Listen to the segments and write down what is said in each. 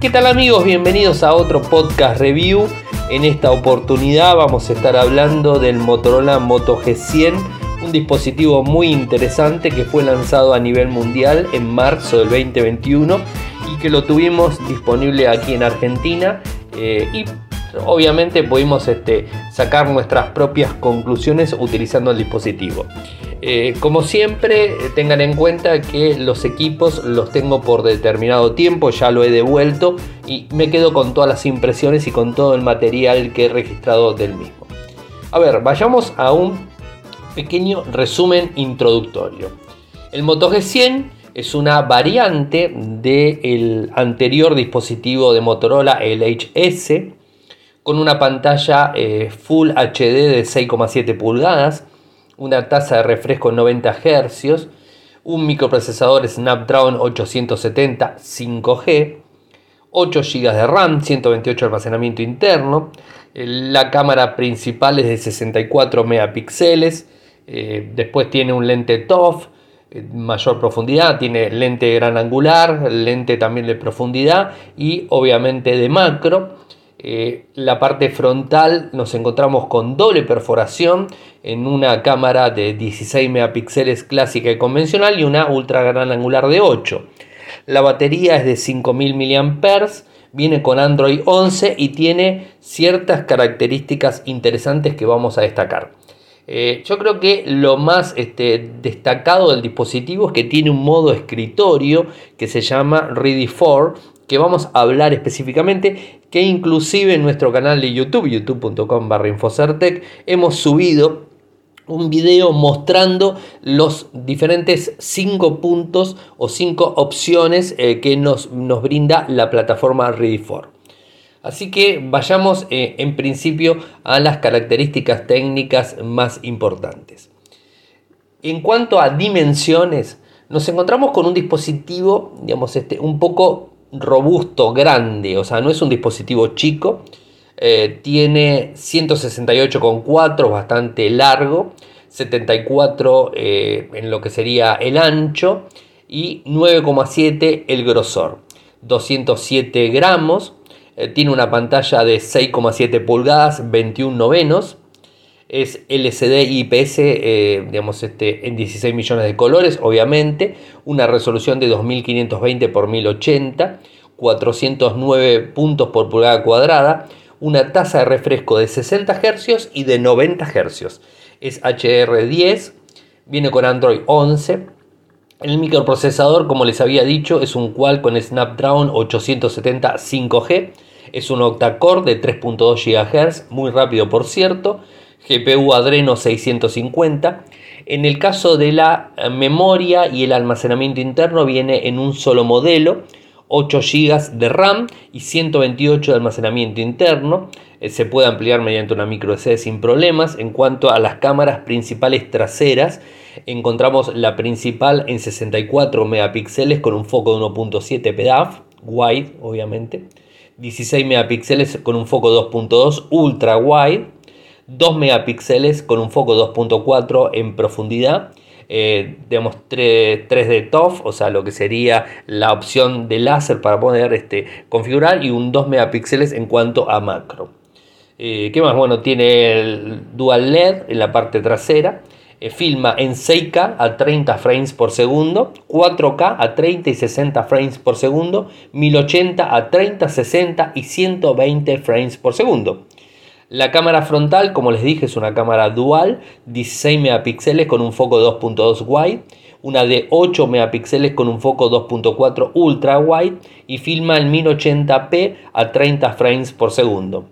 ¿Qué tal amigos? Bienvenidos a otro podcast review. En esta oportunidad vamos a estar hablando del Motorola Moto G100, un dispositivo muy interesante que fue lanzado a nivel mundial en marzo del 2021 y que lo tuvimos disponible aquí en Argentina eh, y obviamente pudimos este, sacar nuestras propias conclusiones utilizando el dispositivo. Eh, como siempre, tengan en cuenta que los equipos los tengo por determinado tiempo, ya lo he devuelto y me quedo con todas las impresiones y con todo el material que he registrado del mismo. A ver, vayamos a un pequeño resumen introductorio. El Moto G100 es una variante del anterior dispositivo de Motorola, el HS, con una pantalla eh, Full HD de 6,7 pulgadas, una tasa de refresco 90 Hz, un microprocesador Snapdragon 870 5G, 8 GB de RAM, 128 de almacenamiento interno, eh, la cámara principal es de 64 megapíxeles, eh, después tiene un lente TOF, mayor profundidad, tiene lente gran angular, lente también de profundidad y obviamente de macro. Eh, la parte frontal nos encontramos con doble perforación en una cámara de 16 megapíxeles clásica y convencional y una ultra gran angular de 8. La batería es de 5000 mAh, viene con Android 11 y tiene ciertas características interesantes que vamos a destacar. Eh, yo creo que lo más este, destacado del dispositivo es que tiene un modo escritorio que se llama Ready for que vamos a hablar específicamente, que inclusive en nuestro canal de YouTube, youtube.com barra infocertec, hemos subido un video mostrando los diferentes cinco puntos o cinco opciones eh, que nos, nos, brinda la plataforma Ready4. Así que vayamos eh, en principio a las características técnicas más importantes. En cuanto a dimensiones, nos encontramos con un dispositivo, digamos, este, un poco robusto, grande, o sea, no es un dispositivo chico. Eh, tiene 168,4, bastante largo, 74 eh, en lo que sería el ancho y 9,7 el grosor. 207 gramos, eh, tiene una pantalla de 6,7 pulgadas, 21 novenos, es LCD IPS, eh, digamos, este, en 16 millones de colores, obviamente, una resolución de 2520 x 1080, 409 puntos por pulgada cuadrada, una tasa de refresco de 60 Hz y de 90 Hz. Es HDR10, viene con Android 11. El microprocesador, como les había dicho, es un Qualcomm Snapdragon 870 5G. Es un octa-core de 3.2 GHz, muy rápido por cierto. GPU Adreno 650. En el caso de la eh, memoria y el almacenamiento interno viene en un solo modelo, 8 GB de RAM y 128 de almacenamiento interno. Eh, se puede ampliar mediante una micro SD sin problemas. En cuanto a las cámaras principales traseras, encontramos la principal en 64 megapíxeles con un foco de 1.7 PDAF, wide obviamente. 16 megapíxeles con un foco 2.2 ultra wide 2 megapíxeles con un foco 2.4 en profundidad. Eh, 3, d TOF, o sea, lo que sería la opción de láser para poder este, configurar y un 2 megapíxeles en cuanto a macro. Eh, ¿Qué más? Bueno, tiene el Dual LED en la parte trasera. Eh, filma en 6K a 30 frames por segundo, 4K a 30 y 60 frames por segundo, 1080 a 30, 60 y 120 frames por segundo. La cámara frontal, como les dije, es una cámara dual, 16 megapíxeles con un foco 2.2 wide, una de 8 megapíxeles con un foco 2.4 ultra wide y filma en 1080p a 30 frames por segundo.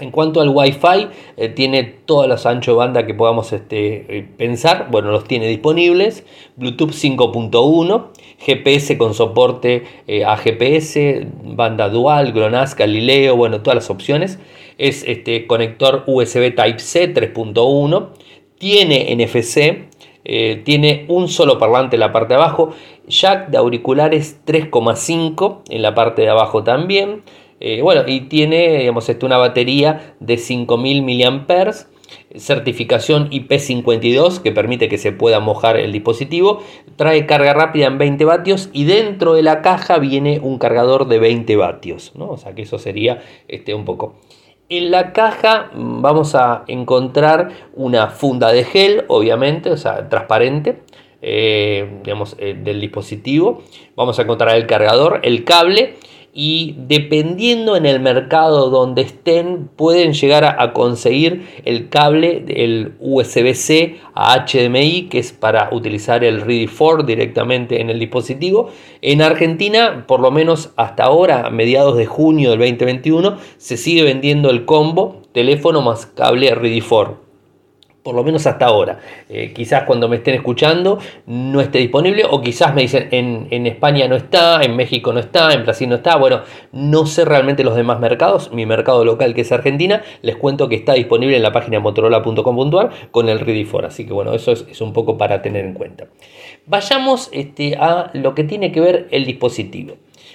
En cuanto al Wi-Fi, eh, tiene todos los anchos de banda que podamos este, eh, pensar, bueno, los tiene disponibles. Bluetooth 5.1, GPS con soporte eh, a GPS, banda dual, GLONASS, Galileo, bueno, todas las opciones. Es este conector USB Type-C 3.1, tiene NFC, tiene un solo parlante en la parte de abajo, jack de auriculares 3.5 en la parte de abajo también. Eh, bueno, y tiene digamos, este, una batería de 5000 mAh. certificación IP52 que permite que se pueda mojar el dispositivo, trae carga rápida en 20 vatios y dentro de la caja viene un cargador de 20 vatios, ¿no? o sea que eso sería este, un poco. En la caja mm, vamos a encontrar una funda de gel, obviamente, o sea, transparente, eh, digamos, eh, del dispositivo. Vamos a encontrar el cargador, el cable y dependiendo en el mercado donde estén pueden llegar a, conseguir el cable del USB-C a HDMI que es para utilizar el Ready 4 directamente en el dispositivo. En Argentina, por lo menos hasta ahora, a mediados de junio del 2021, se sigue vendiendo el combo teléfono más cable Ready 4 por lo menos hasta ahora. Eh, quizás cuando me estén escuchando no esté disponible o quizás me dicen en, España no está, en México no está, en Brasil no está. Bueno, no sé realmente los demás mercados. Mi mercado local que es Argentina, les cuento que está disponible en la página motorola.com.ar con el Ready for. Así que bueno, eso es, un poco para tener en cuenta. Vayamos este, a lo que tiene que ver el dispositivo.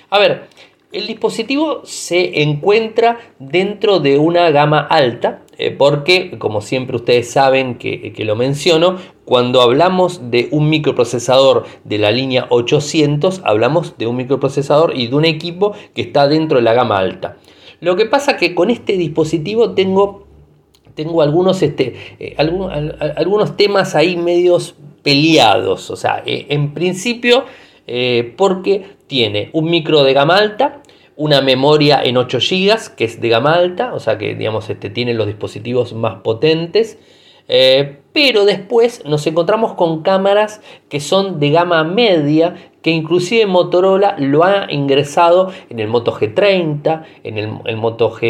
A ver, el dispositivo se encuentra dentro de una gama alta, eh, porque como siempre ustedes saben que, lo menciono, cuando hablamos de un microprocesador de la línea 800, hablamos de un microprocesador y de un equipo que está dentro de la gama alta. Lo que pasa que con este dispositivo tengo, tengo algunos, este, eh, algunos temas ahí medios peleados. O sea, eh, en principio, porque tiene un micro de gama alta, una memoria en 8 GB que es de gama alta, o sea que digamos este, tiene los dispositivos más potentes. Eh, pero después nos encontramos con cámaras que son de gama media que inclusive Motorola lo ha ingresado en el Moto G30, en el, Moto, G,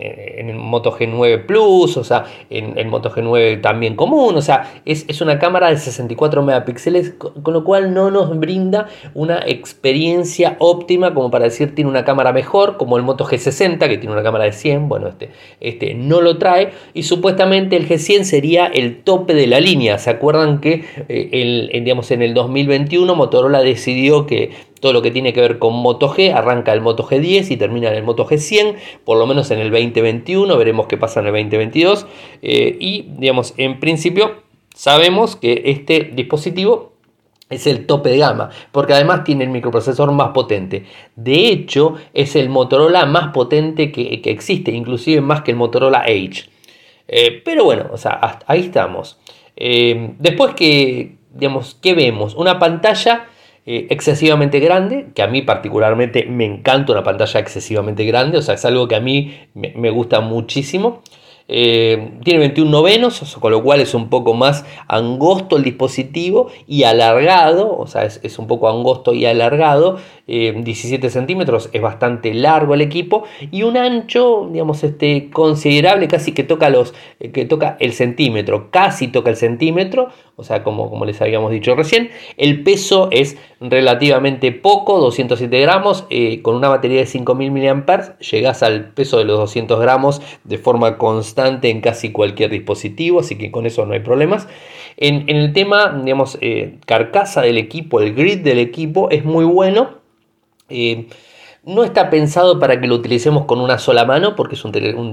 en, el Moto G9 Plus, o sea, en el Moto G9 también común, o sea, es, una cámara de 64 megapíxeles, con, lo cual no nos brinda una experiencia óptima como para decir tiene una cámara mejor, como el Moto G60 que tiene una cámara de 100, bueno, este, este no lo trae, y supuestamente el G100 sería el tope de la línea, ¿se acuerdan que eh, el, digamos, en el 2021 Motorola decidió que todo lo que tiene que ver con Moto G arranca el Moto G10 y termina en el Moto G100, por lo menos en el 2021, veremos qué pasa en el 2022. Eh, y digamos, en principio sabemos que este dispositivo es el tope de gama, porque además tiene el microprocesor más potente. De hecho, es el Motorola más potente que, existe, inclusive más que el Motorola Edge. Eh, pero bueno, o sea, ahí estamos. Eh, después que, digamos, ¿qué vemos? Una pantalla eh, excesivamente grande, que a mí particularmente me encanta una pantalla excesivamente grande, o sea, es algo que a mí me, gusta muchísimo. Eh, tiene 21 novenos, con lo cual es un poco más angosto el dispositivo y alargado, o sea, es, un poco angosto y alargado. 17 centímetros es bastante largo el equipo y un ancho, digamos, este, considerable, casi que toca, los, que toca el centímetro, casi toca el centímetro, o sea, como, como les habíamos dicho recién. El peso es relativamente poco, 207 gramos, eh, con una batería de 5000 mAh, llegas al peso de los 200 gramos de forma constante en casi cualquier dispositivo, así que con eso no hay problemas. En, el tema, digamos, eh, carcasa del equipo, el grid del equipo es muy bueno. Eh, no está pensado para que lo utilicemos con una sola mano porque es un,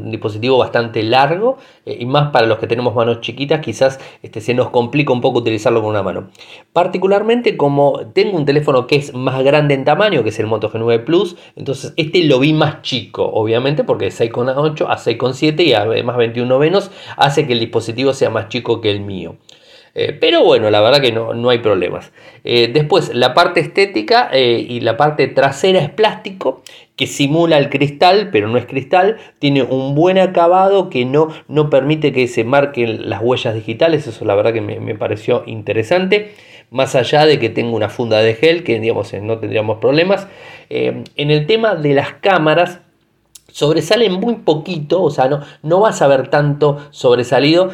dispositivo bastante largo eh, y más para los que tenemos manos chiquitas quizás este, se nos complica un poco utilizarlo con una mano. Particularmente como tengo un teléfono que es más grande en tamaño que es el Moto G9 Plus, entonces este lo vi más chico obviamente porque es 6,8 a 6,7 y además 21 novenos hace que el dispositivo sea más chico que el mío. Eh, pero bueno, la verdad que no, hay problemas. Eh, después, la parte estética eh, y la parte trasera es plástico que simula el cristal, pero no es cristal. Tiene un buen acabado que no, no permite que se marquen las huellas digitales. Eso la verdad que me, pareció interesante. Más allá de que tenga una funda de gel, que digamos no tendríamos problemas. en el tema de las cámaras, sobresale muy poquito, o sea, no, no vas a ver tanto sobresalido,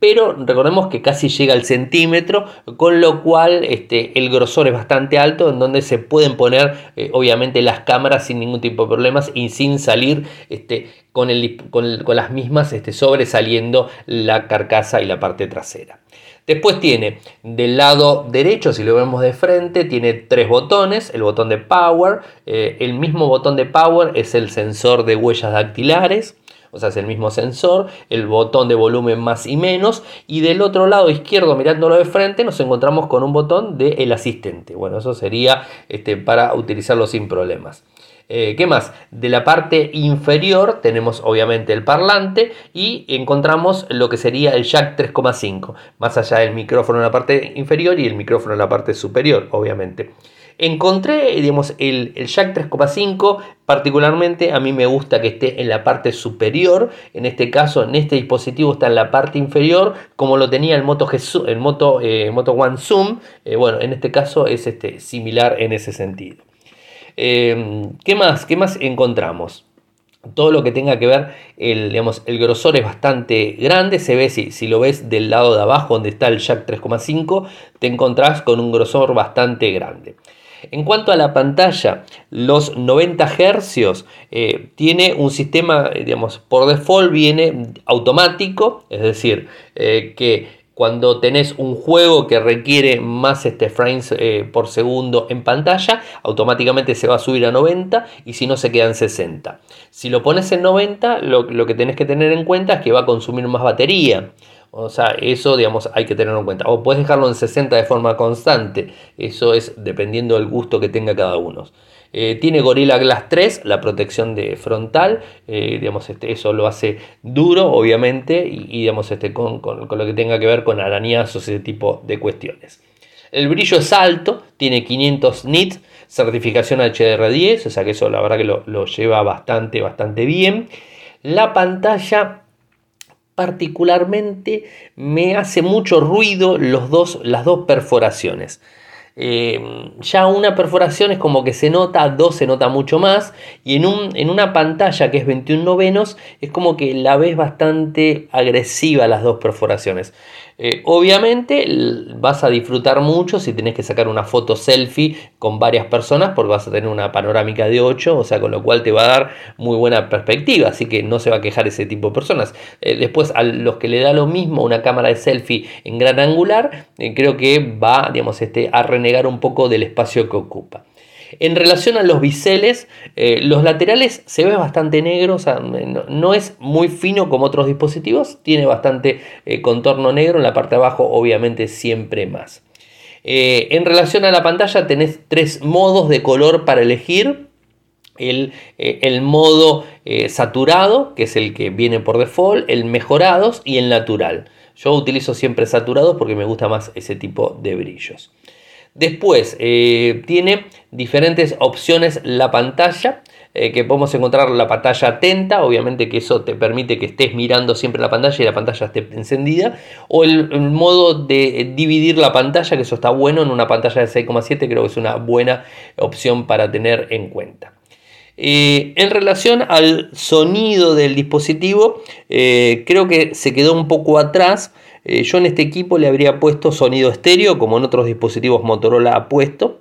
pero recordemos que casi llega al centímetro, con lo cual este, el grosor es bastante alto, en donde se pueden poner eh, obviamente las cámaras sin ningún tipo de problemas y sin salir este, con, las mismas este, sobresaliendo la carcasa y la parte trasera. Después tiene del lado derecho, si lo vemos de frente, tiene tres botones, el botón de Power, eh, el mismo botón de Power es el sensor de huellas dactilares, o sea, es el mismo sensor, el botón de volumen más y menos, y del otro lado izquierdo, mirándolo de frente, nos encontramos con un botón de el asistente. Bueno, eso sería este, para utilizarlo sin problemas. Eh, ¿Qué más? De la parte inferior tenemos obviamente el parlante y encontramos lo que sería el jack 3,5, más allá del micrófono en la parte inferior y el micrófono en la parte superior, obviamente. Encontré, digamos, el, el jack 3,5, particularmente a mí me gusta que esté en la parte superior, en este caso, en este dispositivo está en la parte inferior, como lo tenía el Moto, el eh, Moto One Zoom, eh, bueno, en este caso es este, similar en ese sentido. Em, ¿Qué más? ¿Qué más encontramos? Todo lo que tenga que ver, el, digamos, el grosor es bastante grande, se ve si, si lo ves del lado de abajo donde está el jack 3,5, te encontrás con un grosor bastante grande. En cuanto a la pantalla, los 90 Hz eh, tiene un sistema, digamos, por default viene automático, es decir, eh, que cuando tenés un juego que requiere más este frames eh, por segundo en pantalla, automáticamente se va a subir a 90 y si no se queda en 60. Si lo pones en 90, lo, que tenés que tener en cuenta es que va a consumir más batería. O sea, eso, digamos, hay que tenerlo en cuenta. O puedes dejarlo en 60 de forma constante. Eso es dependiendo del gusto que tenga cada uno. Eh, tiene Gorilla Glass 3, la protección de frontal, eh, digamos, este, eso lo hace duro, obviamente, y, digamos, este, con, lo que tenga que ver con arañazos, ese tipo de cuestiones. El brillo es alto, tiene 500 nits, certificación HDR10, o sea que eso la verdad que lo, lleva bastante, bastante bien. La pantalla particularmente me hace mucho ruido los dos, las dos perforaciones. Eh, ya una perforación es como que se nota, dos se nota mucho más, y en, un, en una pantalla que es 21 novenos es como que la ves bastante agresiva las dos perforaciones. Eh, obviamente vas a disfrutar mucho si tenés que sacar una foto selfie con varias personas porque vas a tener una panorámica de 8, o sea, con lo cual te va a dar muy buena perspectiva, así que no se va a quejar ese tipo de personas. Eh, después a los que le da lo mismo una cámara de selfie en gran angular, eh, creo que va, digamos, este, a renegar un poco del espacio que ocupa. En relación a los biseles, eh, los laterales se ve bastante negro, sea, no, es muy fino como otros dispositivos, tiene bastante eh, contorno negro, en la parte de abajo obviamente siempre más. Eh, en relación a la pantalla tenés tres modos de color para elegir. El, el modo saturado, que es el que viene por default, el mejorados y el natural. Yo utilizo siempre saturados porque me gusta más ese tipo de brillos. Después eh, tiene diferentes opciones la pantalla. Eh, que podemos encontrar la pantalla atenta, obviamente que eso te permite que estés mirando siempre la pantalla y la pantalla esté encendida, o el, modo de dividir la pantalla, que eso está bueno en una pantalla de 6,7, creo que es una buena opción para tener en cuenta. Eh, en relación al sonido del dispositivo, creo que se quedó un poco atrás eh, yo en este equipo le habría puesto sonido estéreo, como en otros dispositivos Motorola ha puesto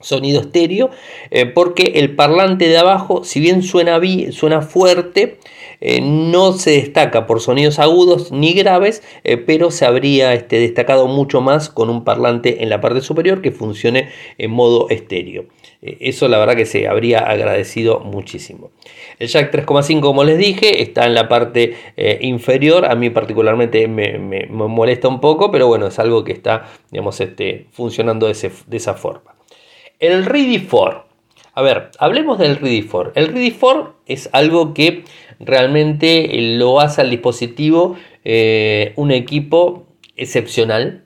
sonido estéreo, eh, porque el parlante de abajo, si bien suena, suena fuerte, eh, no se destaca por sonidos agudos ni graves, pero se habría este, destacado mucho más con un parlante en la parte superior que funcione en modo estéreo. eso la verdad que se habría agradecido muchísimo. El jack 3,5 como les dije está en la parte eh, inferior, a mí particularmente me, molesta un poco, pero bueno, es algo que está digamos, este, funcionando de, esa forma. El Ready 4. A ver, hablemos del Ready 4. El Ready 4 es algo que realmente lo hace al dispositivo eh, un equipo excepcional.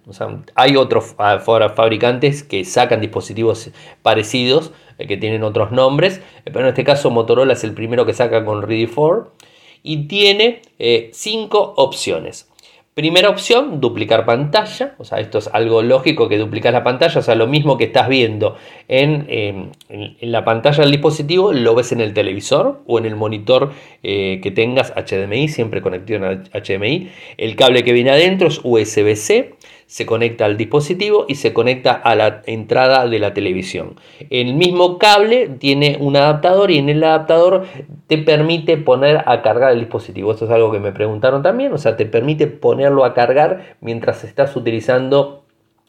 hay otros fabricantes que sacan dispositivos parecidos, eh, que tienen otros nombres, eh, pero en este caso Motorola es el primero que saca con Ready 4 y tiene cinco opciones. Primera opción, duplicar pantalla, o sea, esto es algo lógico que duplicas la pantalla, o sea, lo mismo que estás viendo en, la pantalla del dispositivo, lo ves en el televisor o en el monitor que tengas HDMI, siempre conectado a HDMI. El cable que viene adentro es USB-C se conecta al dispositivo y se conecta a la entrada de la televisión. El mismo cable tiene un adaptador y en el adaptador te permite poner a cargar el dispositivo. Esto es algo que me preguntaron también, o sea, te permite ponerlo a cargar mientras estás utilizando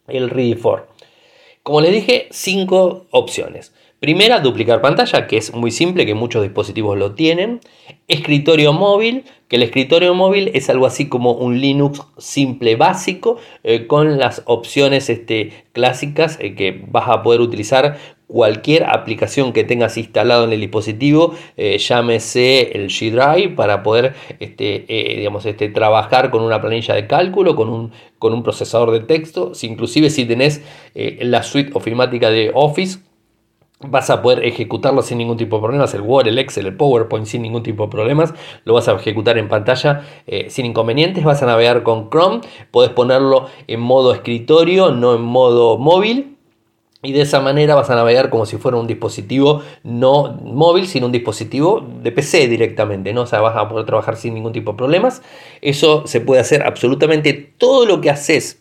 el Ready 4. Como les dije, cinco opciones. Primera, duplicar pantalla, que es muy simple, que muchos dispositivos lo tienen. Escritorio móvil, que el escritorio móvil es algo así como un Linux simple básico, eh, con las opciones este, clásicas eh, que vas a poder utilizar cualquier aplicación que tengas instalado en el dispositivo, eh, llámese el G Drive, para poder este, digamos, este, trabajar con una planilla de cálculo, con un, con un procesador de texto, inclusive si tenés la suite ofimática de Office vas a poder ejecutarlo sin ningún tipo de problemas, el Word, el Excel, el PowerPoint sin ningún tipo de problemas, lo vas a ejecutar en pantalla eh, sin inconvenientes, vas a navegar con Chrome, puedes ponerlo en modo escritorio, no en modo móvil. Y de esa manera vas a navegar como si fuera un dispositivo no móvil, sino un dispositivo de PC directamente, ¿no? O sea, vas a poder trabajar sin ningún tipo de problemas. Eso se puede hacer absolutamente todo lo que haces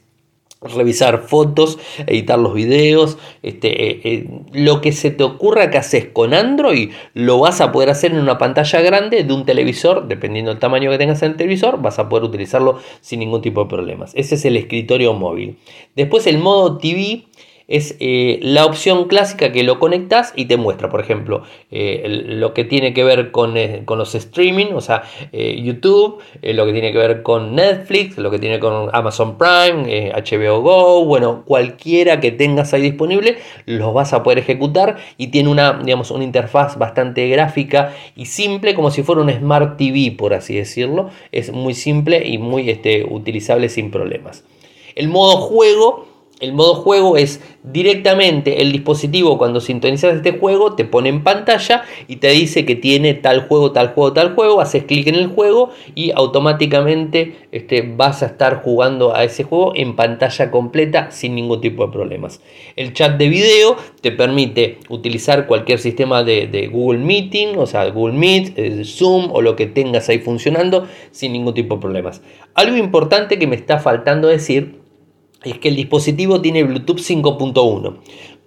revisar fotos, editar los videos, este, eh, eh, lo que se te ocurra que haces con Android, lo vas a poder hacer en una pantalla grande de un televisor, dependiendo del tamaño que tengas en el televisor, vas a poder utilizarlo sin ningún tipo de problemas. Ese es el escritorio móvil. Después el modo TV es eh, la opción clásica que lo conectas y te muestra, por ejemplo, eh, lo que tiene que ver con, eh, con los streaming, o sea, YouTube, lo que tiene que ver con Netflix, lo que tiene con Amazon Prime, HBO Go, bueno, cualquiera que tengas ahí disponible, los vas a poder ejecutar y tiene una, digamos, una interfaz bastante gráfica y simple, como si fuera un Smart TV, por así decirlo. Es muy simple y muy este, utilizable sin problemas. El modo juego el modo juego es directamente el dispositivo cuando sintonizas este juego te pone en pantalla y te dice que tiene tal juego, tal juego, tal juego, haces clic en el juego y automáticamente este, vas a estar jugando a ese juego en pantalla completa sin ningún tipo de problemas. El chat de video te permite utilizar cualquier sistema de, Google Meeting, o sea, Google Meet, eh, Zoom o lo que tengas ahí funcionando sin ningún tipo de problemas. Algo importante que me está faltando decir es que el dispositivo tiene Bluetooth 5.1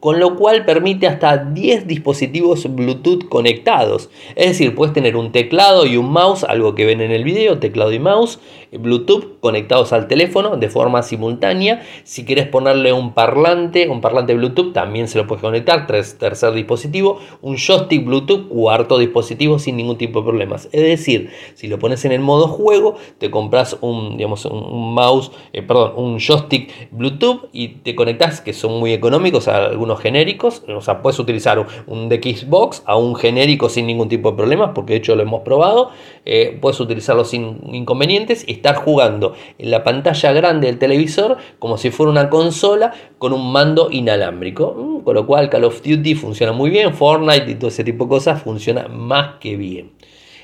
con lo cual permite hasta 10 dispositivos Bluetooth conectados. Es decir, puedes tener un teclado y un mouse, algo que ven en el video, teclado y mouse, Bluetooth conectados al teléfono de forma simultánea. Si quieres ponerle un parlante, un parlante Bluetooth, también se lo puedes conectar, tercer dispositivo, un joystick Bluetooth, cuarto dispositivo sin ningún tipo de problemas. Es decir, si lo pones en el modo juego, te compras un, digamos, un mouse, eh, perdón, un joystick Bluetooth y te conectas, que son muy económicos a algunos genéricos, o sea, puedes utilizar un de Xbox a un genérico sin ningún tipo de problemas, porque de hecho lo hemos probado, eh, puedes utilizarlo sin inconvenientes estar jugando en la pantalla grande del televisor como si fuera una consola con un mando inalámbrico, mm, con lo cual Call of Duty funciona muy bien, Fortnite y todo ese tipo de cosas funciona más que bien.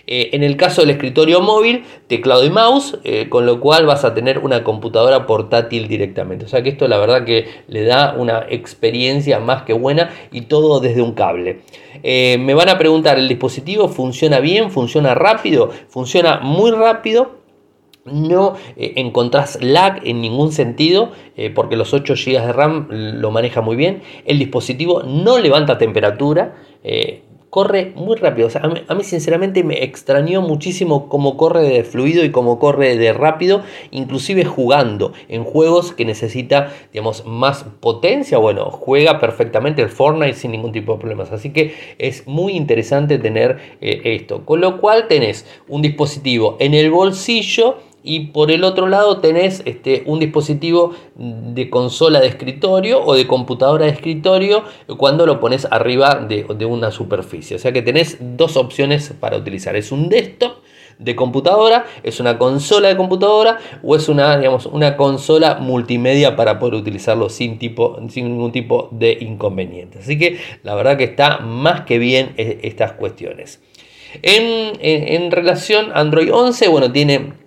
Eh, en el caso del escritorio móvil, teclado y mouse, eh, con lo cual vas a tener una computadora portátil directamente. O sea que esto la verdad que le da una experiencia más que buena y todo desde un cable. Eh, me van a preguntar, ¿el dispositivo funciona bien? ¿Funciona rápido? Funciona muy rápido no encontrás lag en ningún sentido porque los 8 GB de RAM lo maneja muy bien. El dispositivo no levanta temperatura corre muy rápido. a, mí, sinceramente me extrañó muchísimo cómo corre de fluido y cómo corre de rápido, inclusive jugando en juegos que necesita, digamos, más potencia. Bueno, juega perfectamente el Fortnite sin ningún tipo de problemas. Así que es muy interesante tener eh, esto. Con lo cual tenés un dispositivo en el bolsillo y por el otro lado tenés este, un dispositivo de consola de escritorio o de computadora de escritorio cuando lo pones arriba de, una superficie. O sea que tenés dos opciones para utilizar. Es un desktop de computadora, es una consola de computadora o es una, digamos, una consola multimedia para poder utilizarlo sin, tipo, sin ningún tipo de inconveniente. Así que la verdad que está más que bien eh, estas cuestiones. En, en relación a Android 11, bueno, tiene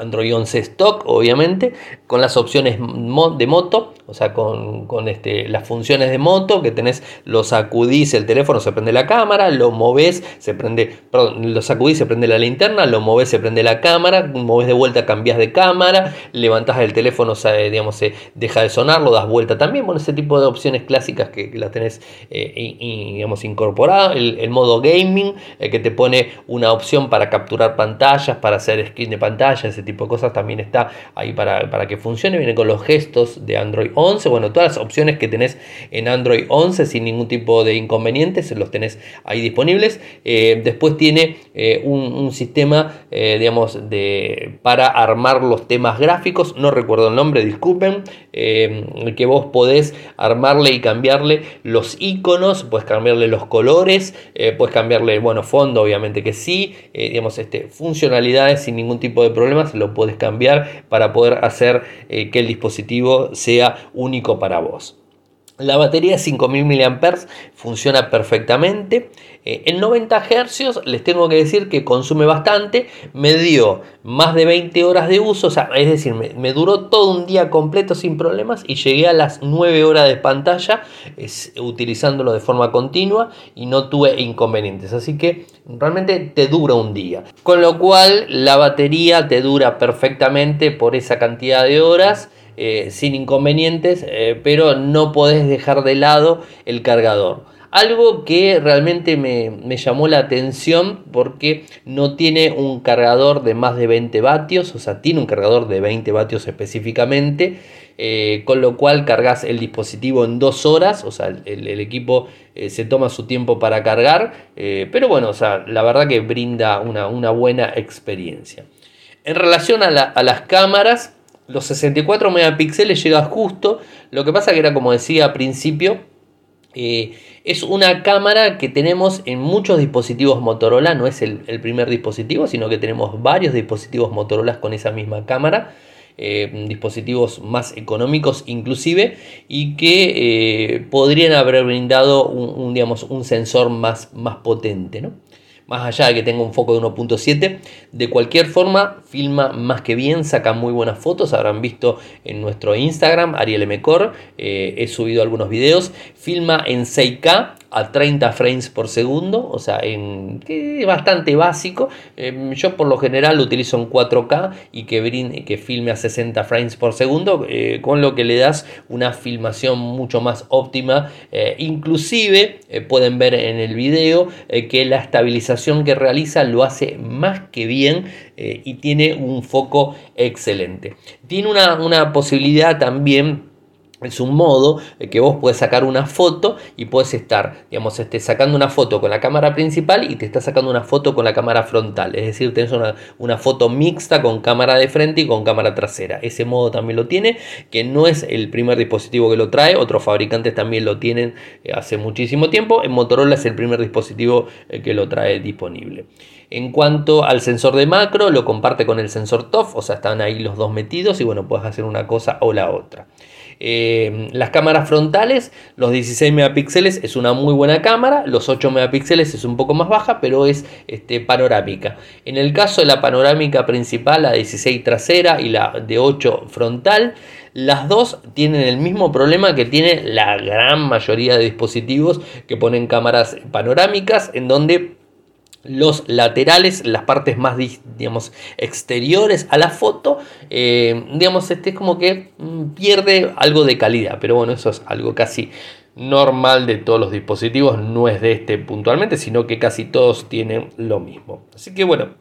Android 11 Stock, obviamente, con las opciones de moto, o sea, con, este, las funciones de moto, que tenés, lo sacudís el teléfono, se prende la cámara, lo moves, se prende, perdón, lo se prende la linterna, lo moves, se prende la cámara, moves de vuelta, cambias de cámara, levantás el teléfono, digamos, se deja de sonar, lo das vuelta también, bueno, ese tipo de opciones clásicas que, las tenés, eh, digamos, incorporadas, el, modo gaming, eh, que te pone una opción para capturar pantallas, para hacer screen de pantalla, ese tipo tipo de cosas también está ahí para, para que funcione. Viene con los gestos de Android 11. Bueno, todas las opciones que tenés en Android 11 sin ningún tipo de inconvenientes, los tenés ahí disponibles. Eh, después tiene eh, un, sistema, eh, digamos, de, para armar los temas gráficos. No recuerdo el nombre, disculpen. que vos podés armarle y cambiarle los iconos, puedes cambiarle los colores, puedes cambiarle, bueno, fondo, obviamente que sí. digamos, este, funcionalidades sin ningún tipo de problemas, lo puedes cambiar para poder hacer que el dispositivo sea único para vos. La batería de 5000 mAh funciona perfectamente. Eh, en 90 Hz les tengo que decir que consume bastante. Me dio más de 20 horas de uso. es decir, me, duró todo un día completo sin problemas y llegué a las 9 horas de pantalla utilizándolo de forma continua y no tuve inconvenientes. Así que realmente te dura un día. Con lo cual la batería te dura perfectamente por esa cantidad de horas. Eh, sin inconvenientes, eh, pero no podés dejar de lado el cargador. Algo que realmente me, llamó la atención porque no tiene un cargador de más de 20 vatios, o sea, tiene un cargador de 20 vatios específicamente, eh, con lo cual cargas el dispositivo en dos horas, o sea, el, equipo se toma su tiempo para cargar, pero bueno, o sea, la verdad que brinda una, buena experiencia. En relación a las cámaras, los 64 megapíxeles llega justo. Lo que pasa que era como decía al principio, eh, es una cámara que tenemos en muchos dispositivos Motorola, no es el, primer dispositivo, sino que tenemos varios dispositivos Motorola con esa misma cámara. Eh, dispositivos más económicos inclusive y que eh, podrían haber brindado un, digamos, un sensor más, más potente. ¿no? Más allá de que tenga un foco de 1.7. De cualquier forma, filma más que bien, saca muy buenas fotos. Habrán visto en nuestro Instagram, Ariel Mecor, eh, he subido algunos videos. Filma en 6K a 30 frames por segundo, o sea, en, que es bastante básico. Em, yo por lo general lo utilizo en 4K y que, que filme a 60 frames por segundo, eh, con lo que le das una filmación mucho más óptima. Eh, inclusive eh, pueden ver en el video que la estabilización que realiza lo hace más que bien y tiene un foco excelente. Tiene una, una posibilidad también es un modo que vos puedes sacar una foto y puedes estar, digamos, este, sacando una foto con la cámara principal y te está sacando una foto con la cámara frontal. Es decir, tenés una, foto mixta con cámara de frente y con cámara trasera. Ese modo también lo tiene, que no es el primer dispositivo que lo trae. Otros fabricantes también lo tienen eh, hace muchísimo tiempo. En Motorola es el primer dispositivo eh, que lo trae disponible. En cuanto al sensor de macro, lo comparte con el sensor TOF, o sea, están ahí los dos metidos y bueno, puedes hacer una cosa o la otra. Eh, las cámaras frontales, los 16 megapíxeles es una muy buena cámara, los 8 megapíxeles es un poco más baja, pero es este, panorámica. En el caso de la panorámica principal, la 16 trasera y la de 8 frontal, las dos tienen el mismo problema que tiene la gran mayoría de dispositivos que ponen cámaras panorámicas, en donde los laterales, las partes más, digamos, exteriores a la foto, eh, digamos, este es como que mm, pierde algo de calidad, pero bueno, eso es algo casi normal de todos los dispositivos, no es de este puntualmente, sino que casi todos tienen lo mismo. Así que bueno,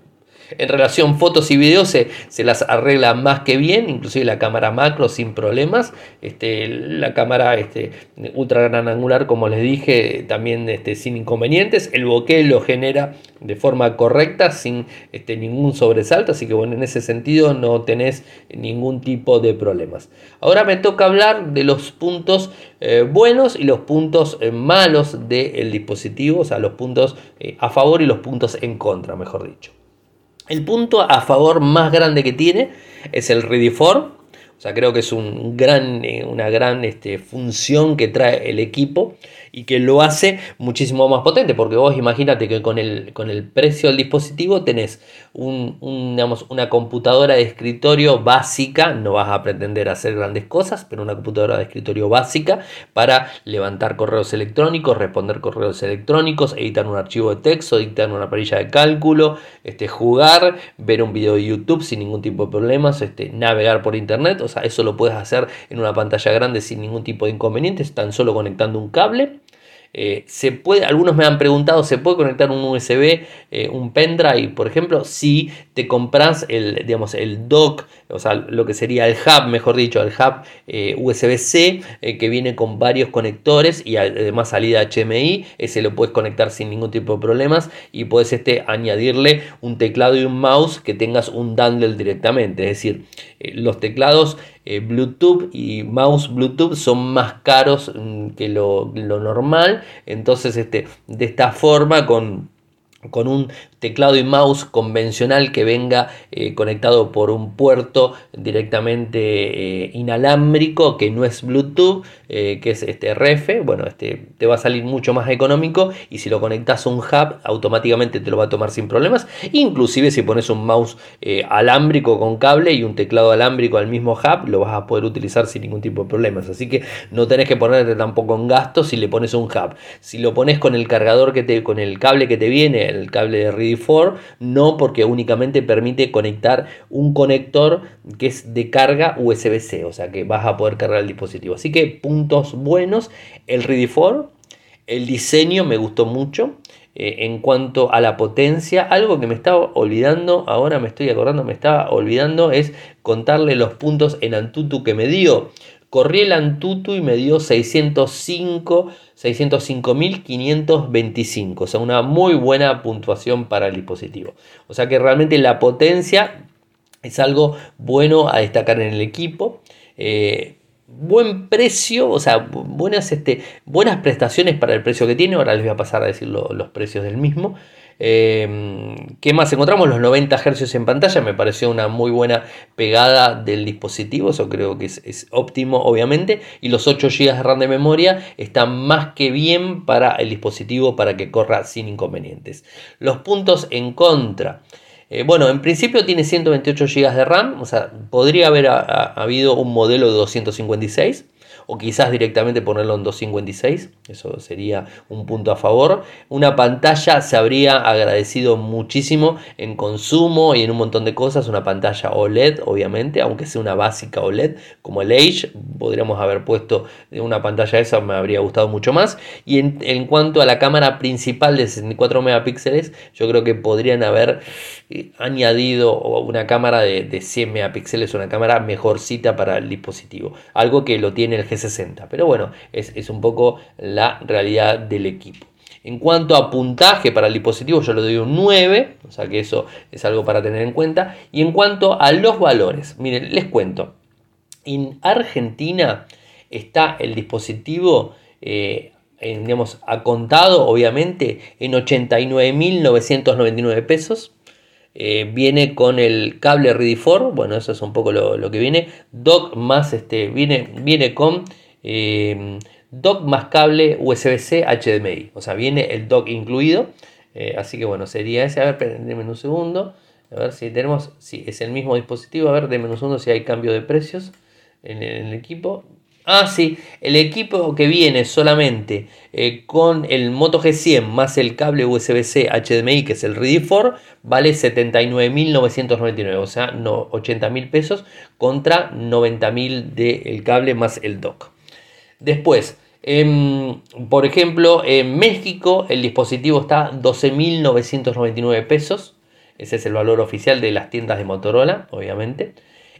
en relación fotos y videos se, las arregla más que bien, inclusive la cámara macro sin problemas. Este, la cámara este, ultra gran angular, como les dije, también este, sin inconvenientes. El bokeh lo genera de forma correcta, sin este, ningún sobresalto. Así que bueno, en ese sentido no tenés ningún tipo de problemas. Ahora me toca hablar de los puntos eh, buenos y los puntos eh, malos del dispositivo, o sea, los puntos eh, a favor y los puntos en contra, mejor dicho. El punto a favor más grande que tiene es el Ready for. O sea, creo que es un gran, una gran este, función que trae el equipo y que lo hace muchísimo más potente, porque vos imagínate que con el, con el precio del dispositivo tenés un, una computadora de escritorio básica, no vas a pretender hacer grandes cosas, pero una computadora de escritorio básica para levantar correos electrónicos, responder correos electrónicos, editar un archivo de texto, editar una parilla de cálculo, este, jugar, ver un video de YouTube sin ningún tipo de problemas, este, navegar por internet, sea, eso lo puedes hacer en una pantalla grande sin ningún tipo de inconvenientes, tan solo conectando un cable. Eh, se puede, algunos me han preguntado, ¿se puede conectar un USB, eh, un pendrive, por ejemplo? Si te compras el, digamos, el dock, o sea, lo que sería el hub, mejor dicho, el hub eh, USB-C, que viene con varios conectores y además salida HMI, ese lo puedes conectar sin ningún tipo de problemas y puedes este, añadirle un teclado y un mouse que tengas un dandle directamente, es decir, los teclados Bluetooth y mouse Bluetooth son más caros mm, que lo, lo normal. Entonces, este, de esta forma, con, con un teclado y mouse convencional que venga eh, conectado por un puerto directamente eh, inalámbrico que no es Bluetooth, eh, que es este RF, bueno, este te va a salir mucho más económico y si lo conectas a un hub automáticamente te lo va a tomar sin problemas, inclusive si pones un mouse alámbrico con cable y un teclado alámbrico al mismo hub, lo vas a poder utilizar sin ningún tipo de problemas, así que no tenés que ponerte tampoco en gasto si le pones un hub, si lo pones con el cargador que te, con el cable que te viene, el cable de no porque únicamente permite conectar un conector que es de carga USB-C, o sea que vas a poder cargar el dispositivo. Así que puntos buenos, el Ready 4, el diseño me gustó mucho. Eh, en cuanto a la potencia, algo que me estaba olvidando, ahora me estoy acordando, me estaba olvidando, es contarle los puntos en Antutu que me dio. Corrí el Antutu y me dio 605, 605.525, o sea, una muy buena puntuación para el dispositivo. O sea que realmente la potencia es algo bueno a destacar en el equipo. Eh, buen precio, o sea, buenas, este, buenas prestaciones para el precio que tiene. Ahora les voy a pasar a decir los precios del mismo. Em, ¿Qué más encontramos? Los 90 Hz en pantalla, me pareció una muy buena pegada del dispositivo, eso creo que es, óptimo obviamente, y los 8 GB de RAM de memoria están más que bien para el dispositivo para que corra sin inconvenientes. Los puntos en contra. Eh, bueno, en principio tiene 128 GB de RAM, o sea, podría haber habido un modelo de 256 o quizás directamente ponerlo en 256, eso sería un punto a favor. Una pantalla se habría agradecido muchísimo en consumo y en un montón de cosas, una pantalla OLED obviamente, aunque sea una básica OLED como el Age, podríamos haber puesto una pantalla esa, me habría gustado mucho más. Y en, cuanto a la cámara principal de 64 megapíxeles, yo creo que podrían haber eh, añadido una cámara de, de 100 megapíxeles, una cámara mejorcita para el dispositivo, algo que lo tiene el G 60. Pero bueno, es, un poco la realidad del equipo. En cuanto a puntaje para el dispositivo, yo le doy un 9, o sea que eso es algo para tener en cuenta. Y en cuanto a los valores, miren, les cuento. En Argentina está el dispositivo, eh, en, digamos, a contado, obviamente, en 89.999 pesos. Eh, viene con el cable Ready 4, bueno, eso es un poco lo, que viene. Dock más, este, viene, viene con eh, dock más cable USB-C HDMI, o sea, viene el dock incluido. Eh, así que bueno, sería ese. A ver, denme un segundo. A ver si tenemos, si es el mismo dispositivo. A ver, denme un segundo si hay cambio de precios en el equipo. Ah, sí, el equipo que viene solamente eh, con el Moto G100 más el cable USB-C HDMI, que es el Ready 4, vale 79.999, o sea, no, 80.000 pesos contra 90.000 del cable más el dock. Después, em, por ejemplo, en México el dispositivo está 12.999 pesos, ese es el valor oficial de las tiendas de Motorola, obviamente.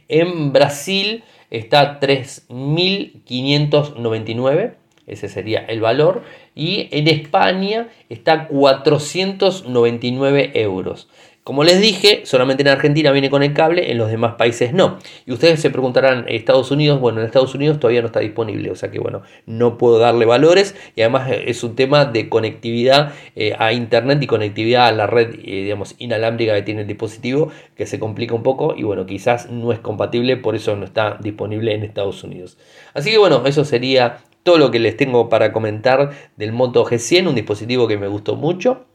En Brasil está 3.599, ese sería el valor, y en España está 499 euros. Como les dije, solamente en Argentina viene con el cable, en los demás países no. Y ustedes se preguntarán, Estados Unidos, bueno, en Estados Unidos todavía no está disponible, o sea que bueno, no puedo darle valores y además eh, es un tema de conectividad eh, a Internet y conectividad a la red, eh, digamos, inalámbrica que tiene el dispositivo, que se complica un poco y bueno, quizás no es compatible, por eso no está disponible en Estados Unidos. Así que bueno, eso sería todo lo que les tengo para comentar del Moto G100, un dispositivo que me gustó mucho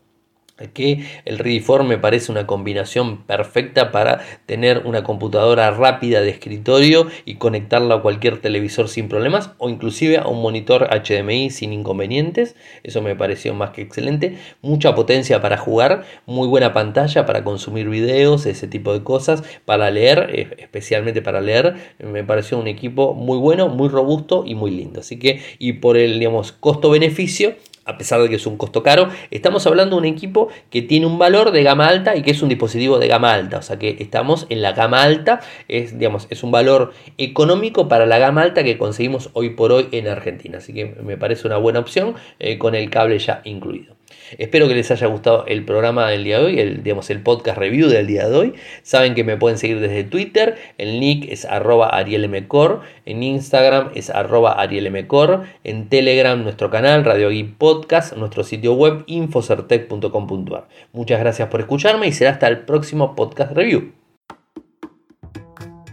que el Rediform me parece una combinación perfecta para tener una computadora rápida de escritorio y conectarla a cualquier televisor sin problemas o inclusive a un monitor HDMI sin inconvenientes. Eso me pareció más que excelente. Mucha potencia para jugar, muy buena pantalla para consumir videos, ese tipo de cosas, para leer, eh, especialmente para leer. Me pareció un equipo muy bueno, muy robusto y muy lindo. Así que, y por el digamos, costo-beneficio, a pesar de que es un costo caro, estamos hablando de un equipo que tiene un valor de gama alta y que es un dispositivo de gama alta. O sea que estamos en la gama alta, es, digamos, es un valor económico para la gama alta que conseguimos hoy por hoy en Argentina. Así que me parece una buena opción eh, con el cable ya incluido. Espero que les haya gustado el programa del día de hoy, el, digamos, el podcast review del día de hoy. Saben que me pueden seguir desde Twitter, el nick es arroba arielmcor, en Instagram es arroba arielmcor, en Telegram nuestro canal Radio Geek Podcast, nuestro sitio web infocertec.com.ar. Muchas gracias por escucharme y será hasta el próximo podcast review.